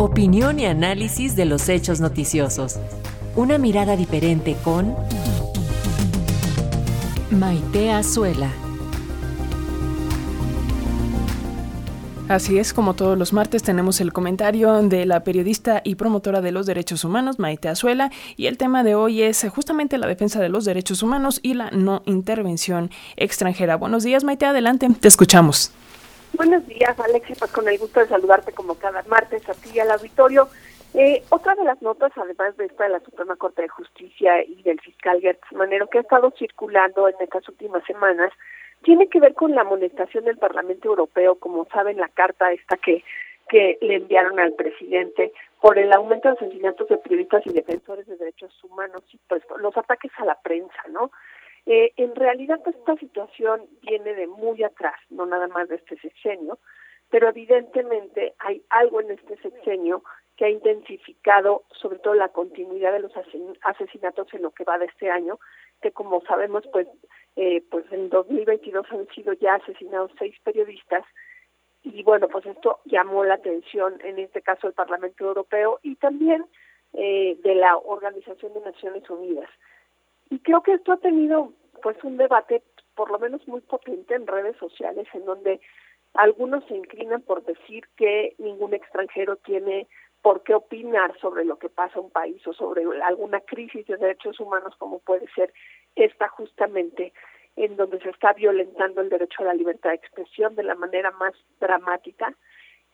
Opinión y análisis de los hechos noticiosos. Una mirada diferente con Maite Azuela. Así es, como todos los martes tenemos el comentario de la periodista y promotora de los derechos humanos, Maite Azuela, y el tema de hoy es justamente la defensa de los derechos humanos y la no intervención extranjera. Buenos días, Maite, adelante, te escuchamos. Buenos días, Alexia, pues con el gusto de saludarte como cada martes a ti y al auditorio. Eh, otra de las notas, además de esta de la Suprema Corte de Justicia y del fiscal Gertz Manero, que ha estado circulando en estas últimas semanas, tiene que ver con la amonestación del Parlamento Europeo, como saben, la carta esta que, que le enviaron al presidente por el aumento de asesinatos de periodistas y defensores de derechos humanos y pues los ataques a la prensa, ¿no? Eh, en realidad, pues, esta situación viene de muy atrás, no nada más de este sexenio, pero evidentemente hay algo en este sexenio que ha intensificado sobre todo la continuidad de los asesinatos en lo que va de este año, que como sabemos, pues, eh, pues en 2022 han sido ya asesinados seis periodistas y bueno, pues esto llamó la atención en este caso del Parlamento Europeo y también eh, de la Organización de Naciones Unidas. Y creo que esto ha tenido pues un debate por lo menos muy potente en redes sociales en donde algunos se inclinan por decir que ningún extranjero tiene por qué opinar sobre lo que pasa en un país o sobre alguna crisis de derechos humanos como puede ser esta justamente en donde se está violentando el derecho a la libertad de expresión de la manera más dramática.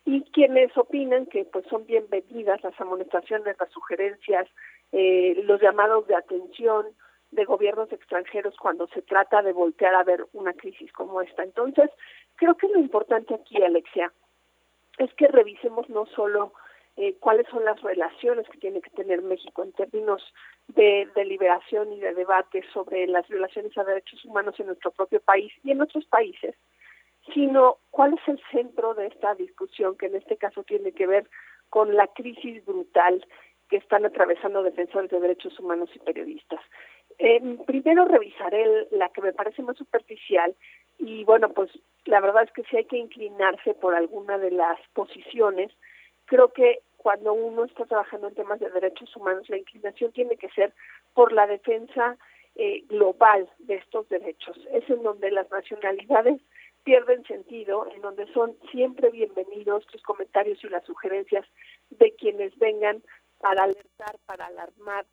Y quienes opinan que pues son bienvenidas las amonestaciones, las sugerencias, eh, los llamados de atención, de gobiernos extranjeros cuando se trata de voltear a ver una crisis como esta. Entonces, creo que lo importante aquí, Alexia, es que revisemos no solo eh, cuáles son las relaciones que tiene que tener México en términos de, de liberación y de debate sobre las violaciones a derechos humanos en nuestro propio país y en otros países, sino cuál es el centro de esta discusión que en este caso tiene que ver con la crisis brutal que están atravesando defensores de derechos humanos y periodistas. Eh, primero revisaré la que me parece más superficial y bueno, pues la verdad es que si hay que inclinarse por alguna de las posiciones. Creo que cuando uno está trabajando en temas de derechos humanos, la inclinación tiene que ser por la defensa eh, global de estos derechos. Es en donde las nacionalidades pierden sentido, en donde son siempre bienvenidos los comentarios y las sugerencias de quienes vengan para alertar, para alarmar,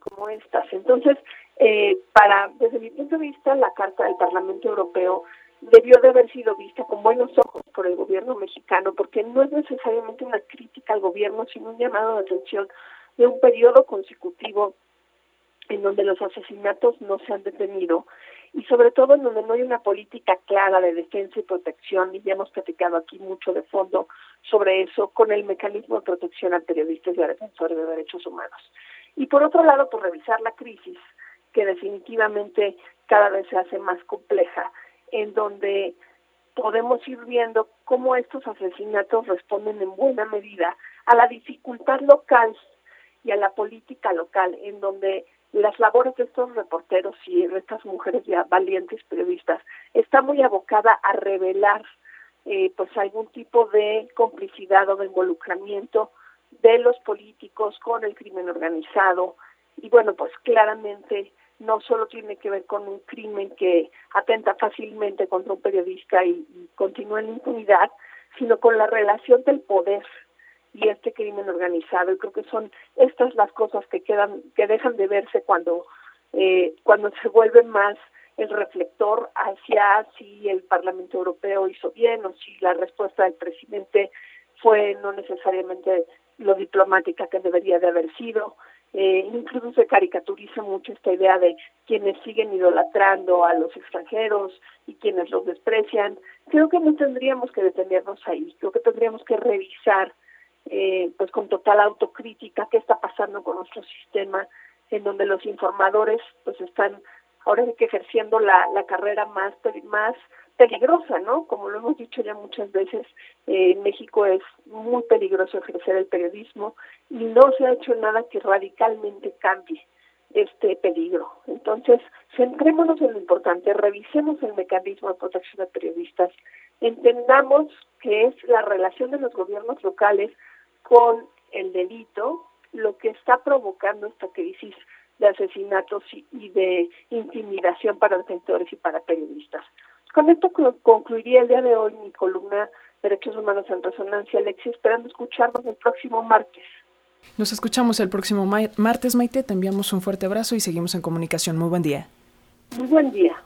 como estas. Entonces, eh, para desde mi punto de vista, la Carta del Parlamento Europeo debió de haber sido vista con buenos ojos por el gobierno mexicano, porque no es necesariamente una crítica al gobierno, sino un llamado de atención de un periodo consecutivo en donde los asesinatos no se han detenido y sobre todo en donde no hay una política clara de defensa y protección, y ya hemos platicado aquí mucho de fondo sobre eso, con el mecanismo de protección a periodistas y a defensores de derechos humanos. Y por otro lado, por revisar la crisis, que definitivamente cada vez se hace más compleja, en donde podemos ir viendo cómo estos asesinatos responden en buena medida a la dificultad local y a la política local, en donde las labores de estos reporteros y de estas mujeres ya valientes periodistas está muy abocada a revelar eh, pues algún tipo de complicidad o de involucramiento de los políticos con el crimen organizado. Y bueno pues claramente no solo tiene que ver con un crimen que atenta fácilmente contra un periodista y, continúa en impunidad sino con la relación del poder y este crimen organizado. Y creo que son estas las cosas que quedan que dejan de verse cuando eh, cuando se vuelve más el reflector hacia si el Parlamento Europeo hizo bien o si la respuesta del presidente fue no necesariamente lo diplomática que debería de haber sido. Eh, incluso se caricaturiza mucho esta idea de quienes siguen idolatrando a los extranjeros y quienes los desprecian. Creo que no tendríamos que detenernos ahí, creo que tendríamos que revisar eh, pues con total autocrítica qué está pasando con nuestro sistema en donde los informadores pues están ahora sí que ejerciendo la, la carrera más más peligrosa, ¿no? Como lo hemos dicho ya muchas veces, eh, en México es muy peligroso ejercer el periodismo y no se ha hecho nada que radicalmente cambie este peligro. Entonces, centrémonos en lo importante, revisemos el mecanismo de protección de periodistas, entendamos que es la relación de los gobiernos locales con el delito, lo que está provocando esta crisis de asesinatos y, de intimidación para defensores y para periodistas. Con esto concluiría el día de hoy mi columna Derechos Humanos en Resonancia, Alexia, esperando escucharnos el próximo martes. Nos escuchamos el próximo martes, Maite. Te enviamos un fuerte abrazo y seguimos en comunicación. Muy buen día. Muy buen día.